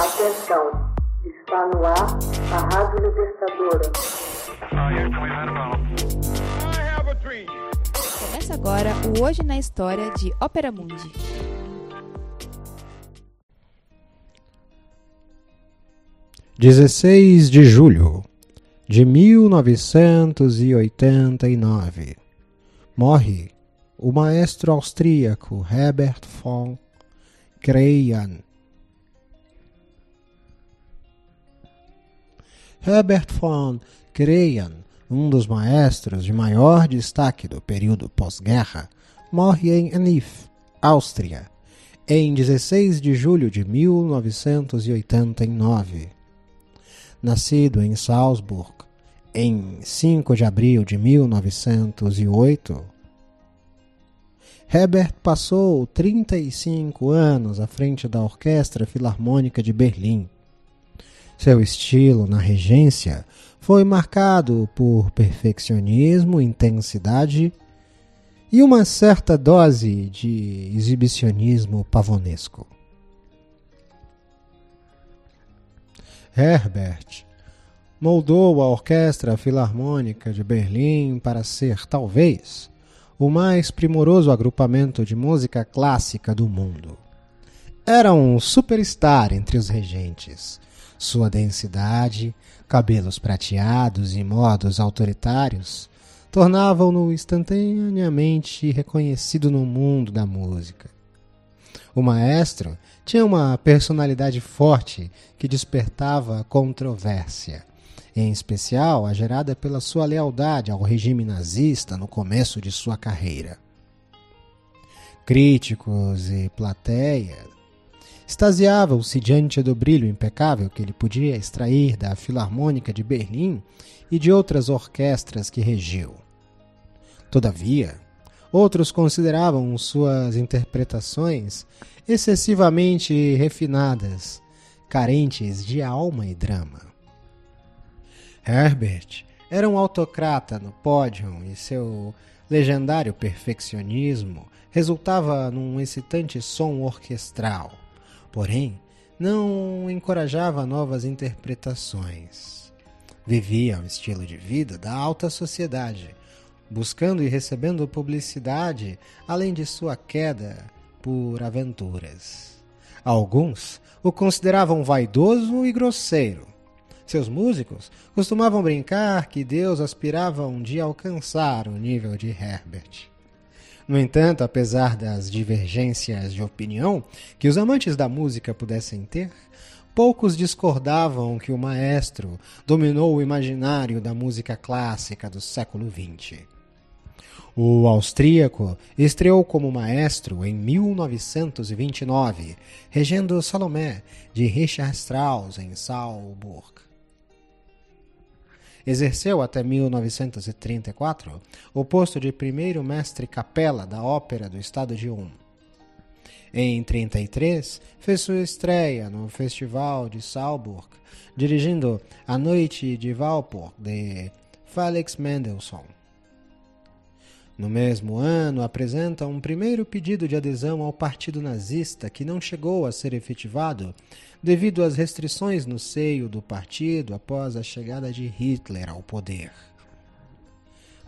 Atenção, está no ar a Rádio Libertadora. Começa agora o Hoje na História de Ópera Mundi. Dezesseis de julho de mil novecentos e oitenta e nove morre o maestro austríaco Herbert von Karajan. Herbert von Karajan, um dos maestros de maior destaque do período pós-guerra, morre em Enif, Áustria, em 16 de julho de 1989. Nascido em Salzburg em 5 de abril de 1908, Herbert passou 35 anos à frente da Orquestra Filarmônica de Berlim. Seu estilo na regência foi marcado por perfeccionismo, intensidade e uma certa dose de exibicionismo pavonesco. Herbert moldou a Orquestra Filarmônica de Berlim para ser, talvez, o mais primoroso agrupamento de música clássica do mundo. Era um superstar entre os regentes. Sua densidade, cabelos prateados e modos autoritários tornavam-no instantaneamente reconhecido no mundo da música. O maestro tinha uma personalidade forte que despertava controvérsia em especial a gerada pela sua lealdade ao regime nazista no começo de sua carreira. Críticos e plateia extasiavam-se diante do brilho impecável que ele podia extrair da Filarmônica de Berlim e de outras orquestras que regiu. Todavia, outros consideravam suas interpretações excessivamente refinadas, carentes de alma e drama. Herbert era um autocrata no pódio e seu legendário perfeccionismo resultava num excitante som orquestral. Porém, não encorajava novas interpretações. Vivia um estilo de vida da alta sociedade, buscando e recebendo publicidade, além de sua queda por aventuras. Alguns o consideravam vaidoso e grosseiro, seus músicos costumavam brincar que Deus aspirava um dia alcançar o nível de Herbert. No entanto, apesar das divergências de opinião que os amantes da música pudessem ter, poucos discordavam que o maestro dominou o imaginário da música clássica do século XX. O austríaco estreou como maestro em 1929, regendo Salomé de Richard Strauss em Salzburg. Exerceu até 1934 o posto de primeiro mestre capela da Ópera do Estado de Ulm. Em 1933, fez sua estreia no Festival de Salzburg, dirigindo A Noite de Walpurg de Felix Mendelssohn. No mesmo ano, apresenta um primeiro pedido de adesão ao Partido Nazista que não chegou a ser efetivado devido às restrições no seio do partido após a chegada de Hitler ao poder.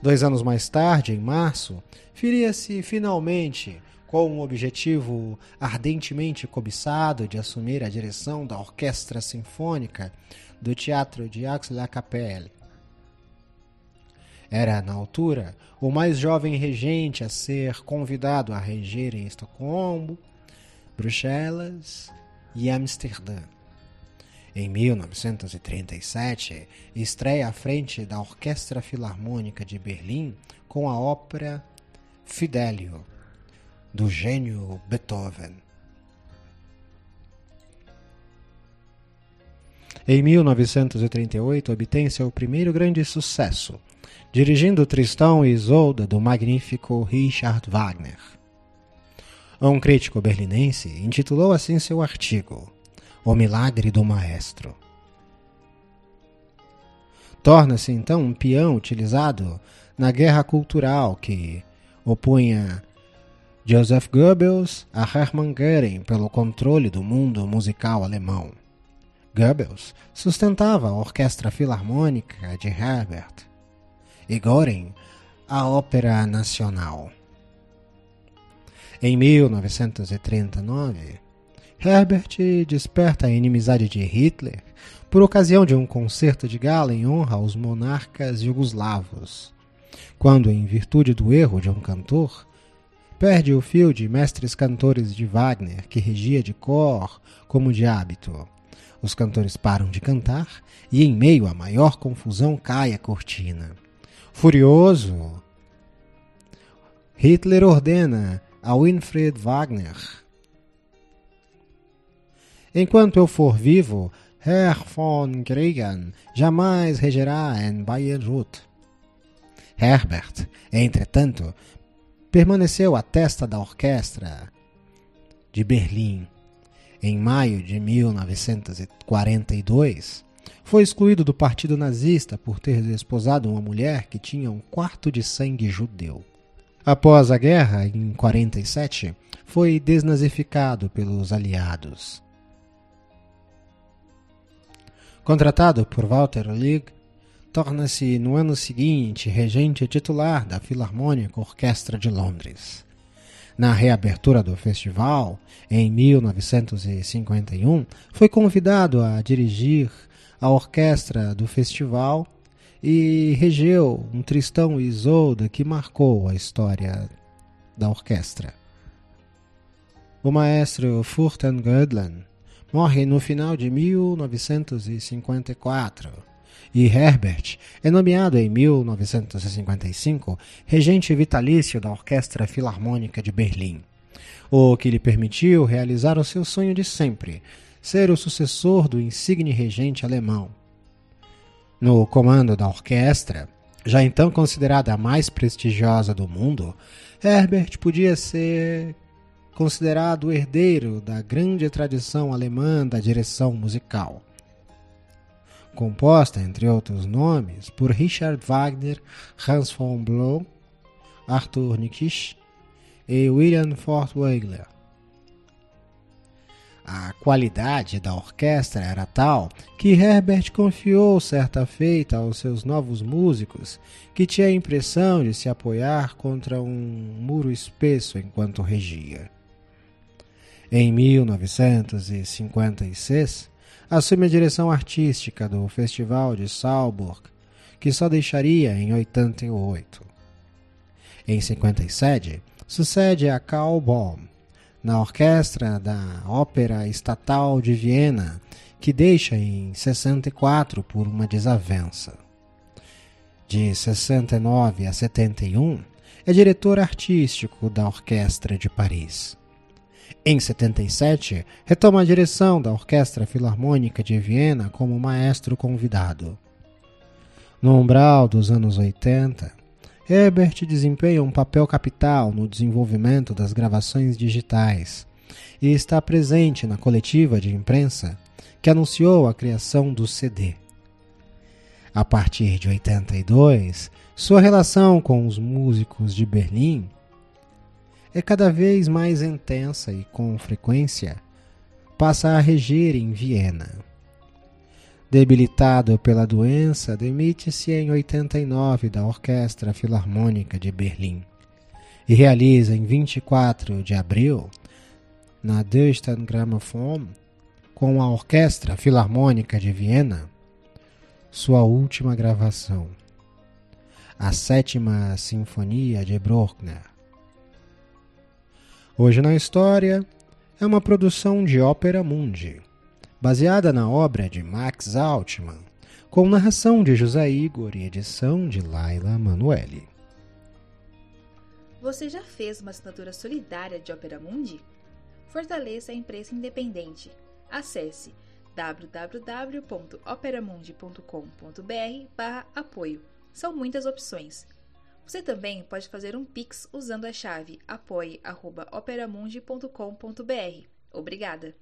Dois anos mais tarde, em março, firia-se finalmente com o objetivo ardentemente cobiçado de assumir a direção da Orquestra Sinfônica do Teatro de Aix-la-Capelle era, na altura, o mais jovem regente a ser convidado a reger em Estocolmo, Bruxelas e Amsterdã. Em 1937, estreia à frente da Orquestra Filarmônica de Berlim com a ópera Fidelio, do gênio Beethoven. Em 1938, obtém seu primeiro grande sucesso, dirigindo Tristão e Isolda do magnífico Richard Wagner. Um crítico berlinense intitulou assim seu artigo O Milagre do Maestro. Torna-se então um peão utilizado na guerra cultural que opunha Joseph Goebbels a Hermann Göring pelo controle do mundo musical alemão. Goebbels sustentava a Orquestra Filarmônica de Herbert e Göring a Ópera Nacional. Em 1939, Herbert desperta a inimizade de Hitler por ocasião de um concerto de gala em honra aos monarcas jugoslavos, quando, em virtude do erro de um cantor, perde o fio de mestres cantores de Wagner que regia de cor como de hábito. Os cantores param de cantar e, em meio à maior confusão, cai a cortina. Furioso, Hitler ordena a Winfried Wagner: Enquanto eu for vivo, Herr von Kriegen jamais regerá em Bayreuth. Herbert, entretanto, permaneceu à testa da orquestra de Berlim. Em maio de 1942, foi excluído do partido nazista por ter desposado uma mulher que tinha um quarto de sangue judeu. Após a guerra, em 47, foi desnazificado pelos aliados. Contratado por Walter Lieg, torna-se no ano seguinte regente titular da Filarmônica Orquestra de Londres. Na reabertura do festival, em 1951, foi convidado a dirigir a orquestra do festival e regeu um Tristão e Isolda que marcou a história da orquestra. O maestro Furten morre no final de 1954 e Herbert é nomeado em 1955 regente vitalício da Orquestra Filarmônica de Berlim, o que lhe permitiu realizar o seu sonho de sempre, ser o sucessor do insigne regente alemão. No comando da orquestra, já então considerada a mais prestigiosa do mundo, Herbert podia ser considerado o herdeiro da grande tradição alemã da direção musical. Composta, entre outros nomes, por Richard Wagner, Hans von Blow, Arthur Nikisch e William Furtwängler. A qualidade da orquestra era tal que Herbert confiou certa feita aos seus novos músicos que tinha a impressão de se apoiar contra um muro espesso enquanto regia. Em 1956, assume a direção artística do Festival de Salzburg, que só deixaria em 88. Em 57, sucede a Karl Baum, na orquestra da Ópera Estatal de Viena, que deixa em 64 por uma desavença. De 69 a 71, é diretor artístico da Orquestra de Paris. Em 77, retoma a direção da Orquestra Filarmônica de Viena como maestro convidado. No umbral dos anos 80, Herbert desempenha um papel capital no desenvolvimento das gravações digitais e está presente na coletiva de imprensa que anunciou a criação do CD. A partir de 82, sua relação com os músicos de Berlim é cada vez mais intensa e, com frequência, passa a reger em Viena. Debilitado pela doença, demite-se em 89 da Orquestra Filarmônica de Berlim e realiza em 24 de abril, na Deutschen Grammophon, com a Orquestra Filarmônica de Viena, sua última gravação, a Sétima Sinfonia de Bruckner. Hoje na História é uma produção de Ópera Mundi, baseada na obra de Max Altman, com narração de José Igor e edição de Laila Manuelle. Você já fez uma assinatura solidária de Ópera Mundi? Fortaleça a imprensa independente. Acesse www.operamundi.com.br/apoio. São muitas opções. Você também pode fazer um Pix usando a chave apoie.operamundi.com.br. Obrigada!